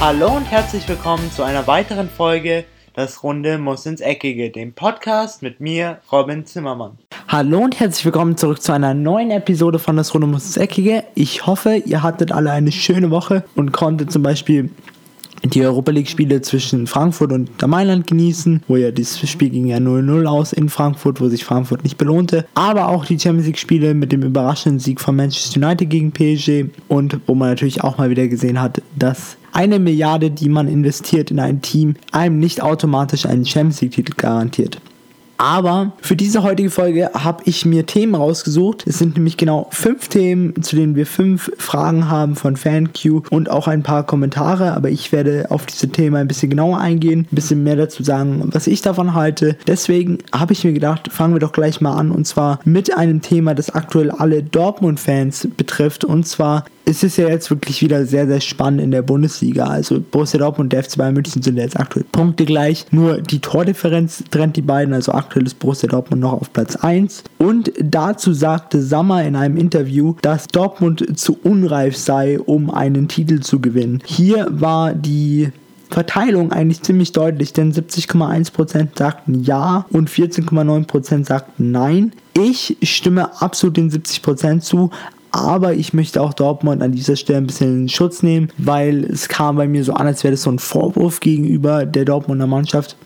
Hallo und herzlich willkommen zu einer weiteren Folge Das Runde muss ins Eckige, dem Podcast mit mir, Robin Zimmermann. Hallo und herzlich willkommen zurück zu einer neuen Episode von Das Runde muss ins Eckige. Ich hoffe, ihr hattet alle eine schöne Woche und konntet zum Beispiel die Europa League Spiele zwischen Frankfurt und der Mailand genießen, wo ja das Spiel ging ja 0-0 aus in Frankfurt, wo sich Frankfurt nicht belohnte, aber auch die Champions League Spiele mit dem überraschenden Sieg von Manchester United gegen PSG und wo man natürlich auch mal wieder gesehen hat, dass eine Milliarde, die man investiert in ein Team, einem nicht automatisch einen Champions League Titel garantiert. Aber für diese heutige Folge habe ich mir Themen rausgesucht. Es sind nämlich genau fünf Themen, zu denen wir fünf Fragen haben von FanQ und auch ein paar Kommentare. Aber ich werde auf diese Themen ein bisschen genauer eingehen, ein bisschen mehr dazu sagen, was ich davon halte. Deswegen habe ich mir gedacht, fangen wir doch gleich mal an und zwar mit einem Thema, das aktuell alle Dortmund-Fans betrifft. Und zwar es ist ja jetzt wirklich wieder sehr, sehr spannend in der Bundesliga. Also Borussia Dortmund und der FC Bayern München sind jetzt aktuell Punkte gleich. Nur die Tordifferenz trennt die beiden. Also aktuell ist Borussia Dortmund noch auf Platz 1. Und dazu sagte Sammer in einem Interview, dass Dortmund zu unreif sei, um einen Titel zu gewinnen. Hier war die Verteilung eigentlich ziemlich deutlich, denn 70,1% sagten ja und 14,9% sagten nein. Ich stimme absolut den 70% zu, aber ich möchte auch Dortmund an dieser Stelle ein bisschen in Schutz nehmen, weil es kam bei mir so an, als wäre das so ein Vorwurf gegenüber der Dortmunder Mannschaft.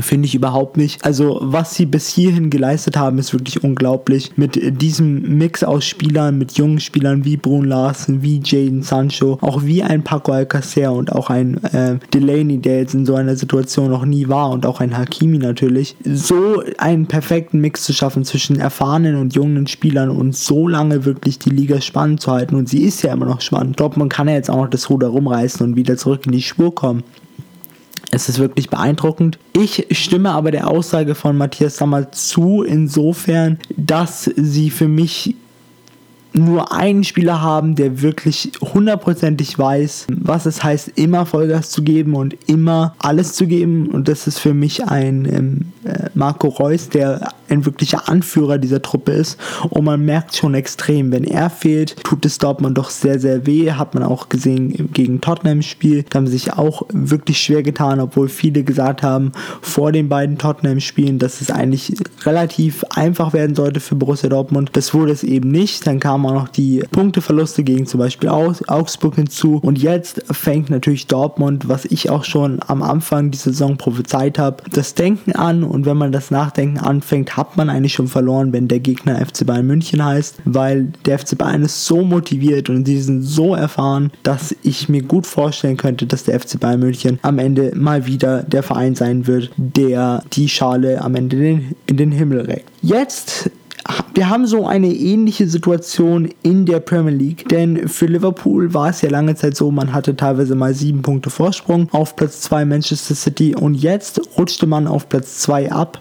Finde ich überhaupt nicht. Also, was sie bis hierhin geleistet haben, ist wirklich unglaublich. Mit diesem Mix aus Spielern, mit jungen Spielern wie Brun Larsen, wie Jaden Sancho, auch wie ein Paco Alcacer und auch ein äh, Delaney, der jetzt in so einer Situation noch nie war und auch ein Hakimi natürlich. So einen perfekten Mix zu schaffen zwischen erfahrenen und jungen Spielern und so lange wirklich die Liga spannend zu halten. Und sie ist ja immer noch spannend. Dortmund kann ja jetzt auch noch das Ruder rumreißen und wieder zurück in die Spur kommen. Es ist wirklich beeindruckend. Ich stimme aber der Aussage von Matthias Sammer zu, insofern, dass sie für mich nur einen Spieler haben, der wirklich hundertprozentig weiß, was es heißt, immer Vollgas zu geben und immer alles zu geben. Und das ist für mich ein ähm, äh, Marco Reus, der ein wirklicher Anführer dieser Truppe ist. Und man merkt schon extrem, wenn er fehlt, tut es Dortmund doch sehr, sehr weh. Hat man auch gesehen gegen Tottenham Spiel. Da haben sie sich auch wirklich schwer getan, obwohl viele gesagt haben vor den beiden Tottenham Spielen, dass es eigentlich relativ einfach werden sollte für Borussia Dortmund. Das wurde es eben nicht. Dann kam auch noch die Punkteverluste gegen zum Beispiel Augsburg hinzu. Und jetzt fängt natürlich Dortmund, was ich auch schon am Anfang dieser Saison prophezeit habe, das Denken an. Und wenn man das Nachdenken anfängt, hat man eigentlich schon verloren, wenn der Gegner FC Bayern München heißt, weil der FC Bayern ist so motiviert und sie sind so erfahren, dass ich mir gut vorstellen könnte, dass der FC Bayern München am Ende mal wieder der Verein sein wird, der die Schale am Ende in, den Himmel reckt. Jetzt wir haben so eine ähnliche Situation in der Premier League, denn für Liverpool war es ja lange Zeit so, man hatte teilweise mal sieben Punkte Vorsprung auf Platz 2 Manchester City und jetzt rutschte man auf Platz 2 ab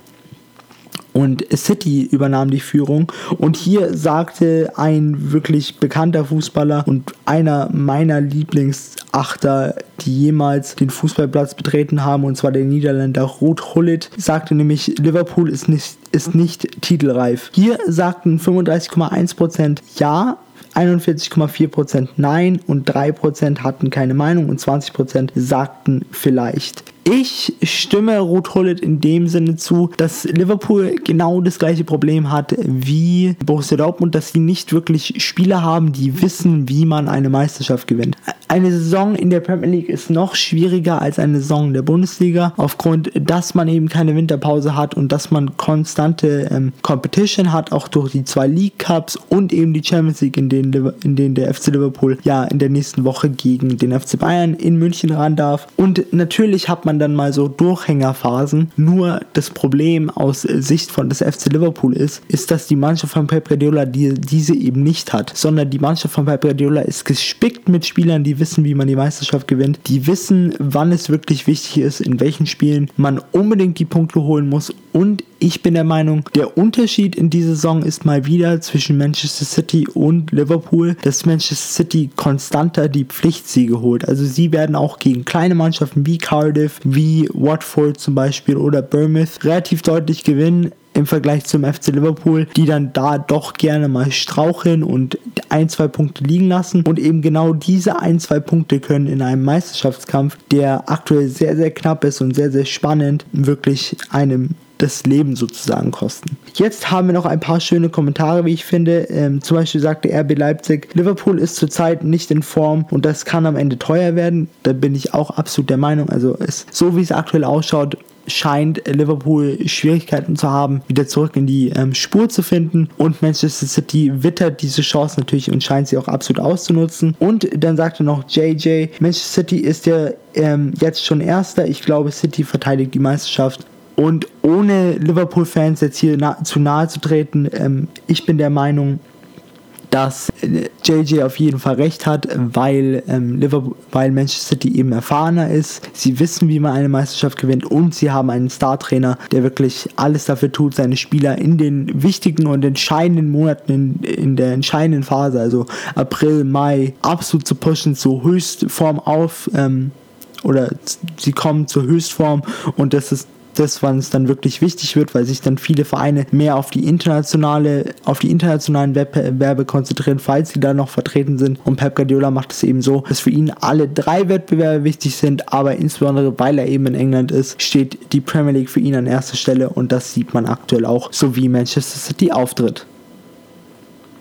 und City übernahm die Führung. Und hier sagte ein wirklich bekannter Fußballer und einer meiner Lieblingsachter, die jemals den Fußballplatz betreten haben, und zwar der Niederländer Ruth Hullit, sagte nämlich, Liverpool ist nicht, ist nicht titelreif. Hier sagten 35,1% ja, 41,4% Nein und 3% hatten keine Meinung und 20% sagten vielleicht. Ich stimme Ruth Hullet in dem Sinne zu, dass Liverpool genau das gleiche Problem hat wie Borussia Dortmund, dass sie nicht wirklich Spieler haben, die wissen, wie man eine Meisterschaft gewinnt. Eine Saison in der Premier League ist noch schwieriger als eine Saison der Bundesliga, aufgrund, dass man eben keine Winterpause hat und dass man konstante ähm, Competition hat, auch durch die zwei League Cups und eben die Champions League, in denen, in denen der FC Liverpool ja in der nächsten Woche gegen den FC Bayern in München ran darf. Und natürlich hat man dann mal so Durchhängerphasen. Nur das Problem aus Sicht von des FC Liverpool ist, ist, dass die Mannschaft von Pep Guardiola die, diese eben nicht hat, sondern die Mannschaft von Pep Guardiola ist gespickt mit Spielern, die wissen, wie man die Meisterschaft gewinnt, die wissen, wann es wirklich wichtig ist, in welchen Spielen man unbedingt die Punkte holen muss. Und ich bin der Meinung, der Unterschied in dieser Saison ist mal wieder zwischen Manchester City und Liverpool, dass Manchester City konstanter die Pflichtsiege holt. Also sie werden auch gegen kleine Mannschaften wie Cardiff, wie Watford zum Beispiel oder Bournemouth relativ deutlich gewinnen im Vergleich zum FC Liverpool, die dann da doch gerne mal straucheln und ein, zwei Punkte liegen lassen. Und eben genau diese ein, zwei Punkte können in einem Meisterschaftskampf, der aktuell sehr, sehr knapp ist und sehr, sehr spannend, wirklich einem das Leben sozusagen kosten. Jetzt haben wir noch ein paar schöne Kommentare, wie ich finde. Ähm, zum Beispiel sagte RB Leipzig, Liverpool ist zurzeit nicht in Form und das kann am Ende teuer werden. Da bin ich auch absolut der Meinung. Also es, so wie es aktuell ausschaut, scheint Liverpool Schwierigkeiten zu haben, wieder zurück in die ähm, Spur zu finden. Und Manchester City wittert diese Chance natürlich und scheint sie auch absolut auszunutzen. Und dann sagte noch JJ, Manchester City ist ja ähm, jetzt schon Erster. Ich glaube, City verteidigt die Meisterschaft. Und ohne Liverpool-Fans jetzt hier na zu nahe zu treten, ähm, ich bin der Meinung, dass JJ äh, auf jeden Fall recht hat, weil, ähm, Liverpool, weil Manchester City eben erfahrener ist. Sie wissen, wie man eine Meisterschaft gewinnt und sie haben einen Star-Trainer, der wirklich alles dafür tut, seine Spieler in den wichtigen und entscheidenden Monaten, in, in der entscheidenden Phase, also April, Mai, absolut zu pushen, zur Höchstform auf. Ähm, oder sie kommen zur Höchstform und das ist das, wann es dann wirklich wichtig wird, weil sich dann viele Vereine mehr auf die internationale, auf die internationalen Wettbewerbe konzentrieren, falls sie da noch vertreten sind. Und Pep Guardiola macht es eben so, dass für ihn alle drei Wettbewerbe wichtig sind, aber insbesondere weil er eben in England ist, steht die Premier League für ihn an erster Stelle und das sieht man aktuell auch, so wie Manchester City auftritt.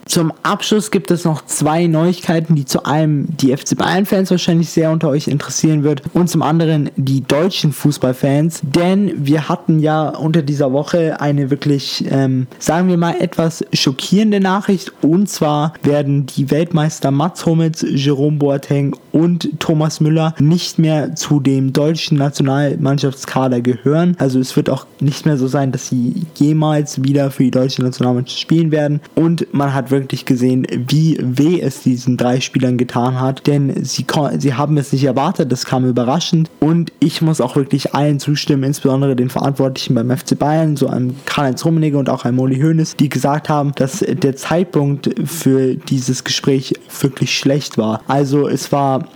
Zum Abschluss gibt es noch zwei Neuigkeiten, die zu einem die FC Bayern-Fans wahrscheinlich sehr unter euch interessieren wird und zum anderen die deutschen Fußballfans, denn wir hatten ja unter dieser Woche eine wirklich, ähm, sagen wir mal, etwas schockierende Nachricht. Und zwar werden die Weltmeister Mats Hummels, Jerome Boateng und Thomas Müller nicht mehr zu dem deutschen Nationalmannschaftskader gehören. Also es wird auch nicht mehr so sein, dass sie jemals wieder für die deutsche Nationalmannschaft spielen werden. Und man hat wirklich wirklich gesehen, wie weh es diesen drei Spielern getan hat, denn sie, sie haben es nicht erwartet, das kam überraschend und ich muss auch wirklich allen zustimmen, insbesondere den Verantwortlichen beim FC Bayern, so einem Karl-Heinz Rummenigge und auch einem Molly Hoeneß, die gesagt haben, dass der Zeitpunkt für dieses Gespräch wirklich schlecht war. Also es war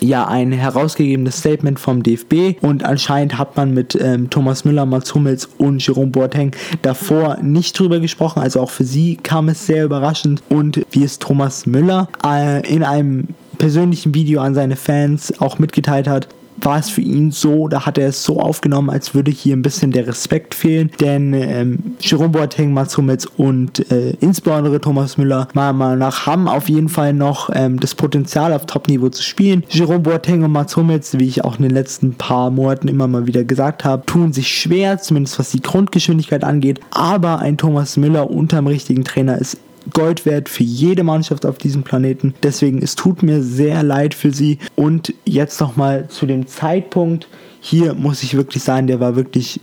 ja ein herausgegebenes Statement vom DFB und anscheinend hat man mit ähm, Thomas Müller, Mats Hummels und Jerome Boateng davor nicht drüber gesprochen. Also auch für sie kam es sehr überraschend und wie es Thomas Müller äh, in einem persönlichen Video an seine Fans auch mitgeteilt hat, war es für ihn so, da hat er es so aufgenommen, als würde hier ein bisschen der Respekt fehlen, denn ähm, Jerome Boateng, Mats Hummels und äh, insbesondere Thomas Müller, meiner Meinung nach, haben auf jeden Fall noch ähm, das Potenzial auf Top-Niveau zu spielen. Jerome Boateng und Mats Hummels, wie ich auch in den letzten paar Monaten immer mal wieder gesagt habe, tun sich schwer, zumindest was die Grundgeschwindigkeit angeht, aber ein Thomas Müller unterm richtigen Trainer ist Gold wert für jede Mannschaft auf diesem Planeten. Deswegen, es tut mir sehr leid für sie. Und jetzt nochmal zu dem Zeitpunkt. Hier muss ich wirklich sagen, der war wirklich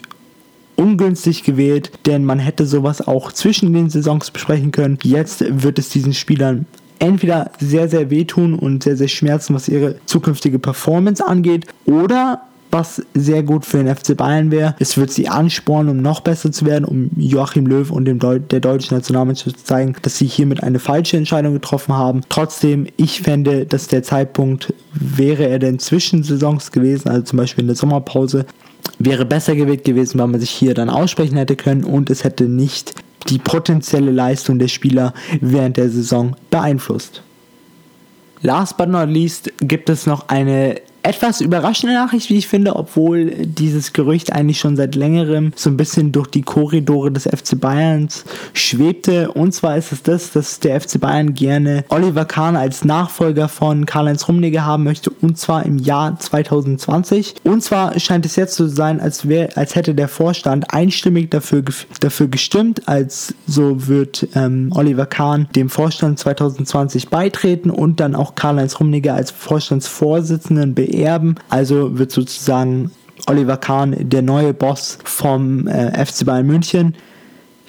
ungünstig gewählt, denn man hätte sowas auch zwischen den Saisons besprechen können. Jetzt wird es diesen Spielern entweder sehr, sehr wehtun und sehr, sehr schmerzen, was ihre zukünftige Performance angeht, oder was sehr gut für den FC Bayern wäre. Es wird sie anspornen, um noch besser zu werden, um Joachim Löw und dem Deu der deutschen Nationalmannschaft zu zeigen, dass sie hiermit eine falsche Entscheidung getroffen haben. Trotzdem, ich fände, dass der Zeitpunkt wäre er denn zwischen Saisons gewesen, also zum Beispiel in der Sommerpause, wäre besser gewählt gewesen, weil man sich hier dann aussprechen hätte können und es hätte nicht die potenzielle Leistung der Spieler während der Saison beeinflusst. Last but not least gibt es noch eine etwas überraschende Nachricht, wie ich finde, obwohl dieses Gerücht eigentlich schon seit längerem so ein bisschen durch die Korridore des FC Bayerns schwebte. Und zwar ist es das, dass der FC Bayern gerne Oliver Kahn als Nachfolger von Karl-Heinz Rummenigge haben möchte und zwar im Jahr 2020. Und zwar scheint es jetzt so zu sein, als, wär, als hätte der Vorstand einstimmig dafür, dafür gestimmt, als so wird ähm, Oliver Kahn dem Vorstand 2020 beitreten und dann auch Karl-Heinz Rummenigge als Vorstandsvorsitzenden beerben erben. Also wird sozusagen Oliver Kahn der neue Boss vom äh, FC Bayern München.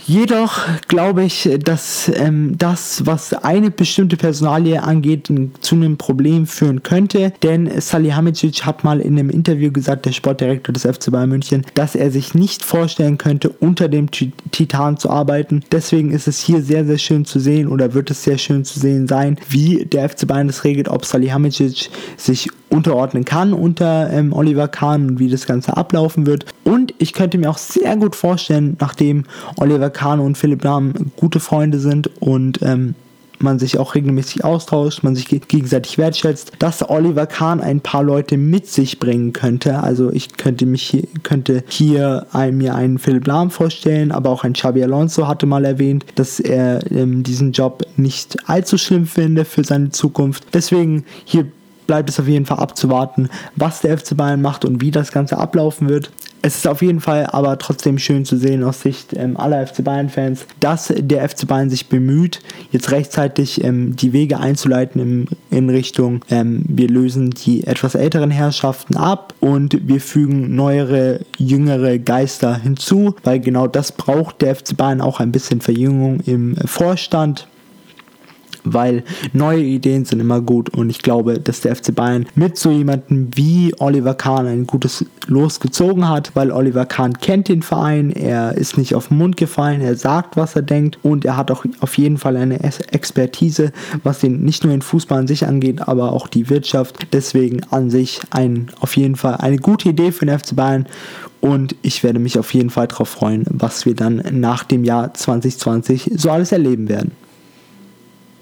Jedoch glaube ich, dass ähm, das, was eine bestimmte Personalie angeht, zu einem Problem führen könnte. Denn Salihamidzic hat mal in einem Interview gesagt, der Sportdirektor des FC Bayern München, dass er sich nicht vorstellen könnte, unter dem Titan zu arbeiten. Deswegen ist es hier sehr, sehr schön zu sehen oder wird es sehr schön zu sehen sein, wie der FC Bayern das regelt, ob Salihamidzic sich unterordnen kann unter ähm, Oliver Kahn und wie das Ganze ablaufen wird. Und ich könnte mir auch sehr gut vorstellen, nachdem Oliver Kahn und Philipp Lahm gute Freunde sind und ähm, man sich auch regelmäßig austauscht, man sich gegenseitig wertschätzt, dass Oliver Kahn ein paar Leute mit sich bringen könnte. Also ich könnte mich hier, könnte hier ein, mir einen Philipp Lahm vorstellen, aber auch ein Xabi Alonso hatte mal erwähnt, dass er ähm, diesen Job nicht allzu schlimm finde für seine Zukunft. Deswegen hier bleibt es auf jeden Fall abzuwarten, was der FC Bayern macht und wie das Ganze ablaufen wird. Es ist auf jeden Fall aber trotzdem schön zu sehen aus Sicht ähm, aller FC Bayern-Fans, dass der FC Bayern sich bemüht, jetzt rechtzeitig ähm, die Wege einzuleiten im, in Richtung, ähm, wir lösen die etwas älteren Herrschaften ab und wir fügen neuere, jüngere Geister hinzu, weil genau das braucht der FC Bayern auch ein bisschen Verjüngung im Vorstand weil neue Ideen sind immer gut. Und ich glaube, dass der FC Bayern mit so jemandem wie Oliver Kahn ein gutes Los gezogen hat, weil Oliver Kahn kennt den Verein, er ist nicht auf den Mund gefallen, er sagt, was er denkt. Und er hat auch auf jeden Fall eine Expertise, was den nicht nur den Fußball an sich angeht, aber auch die Wirtschaft. Deswegen an sich ein, auf jeden Fall eine gute Idee für den FC Bayern. Und ich werde mich auf jeden Fall darauf freuen, was wir dann nach dem Jahr 2020 so alles erleben werden.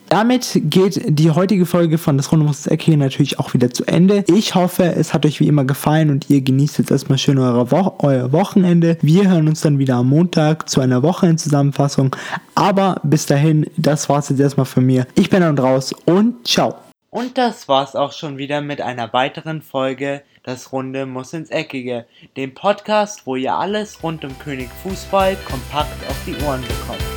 Damit geht die heutige Folge von das Runde muss Eck hier natürlich auch wieder zu Ende. Ich hoffe, es hat euch wie immer gefallen und ihr genießt jetzt erstmal schön Wo euer Wochenende. Wir hören uns dann wieder am Montag zu einer Wochenendzusammenfassung. Aber bis dahin, das war's jetzt erstmal von mir. Ich bin dann raus und ciao. Und das war's auch schon wieder mit einer weiteren Folge Das Runde muss ins Eckige, dem Podcast, wo ihr alles rund um König Fußball kompakt auf die Ohren bekommt.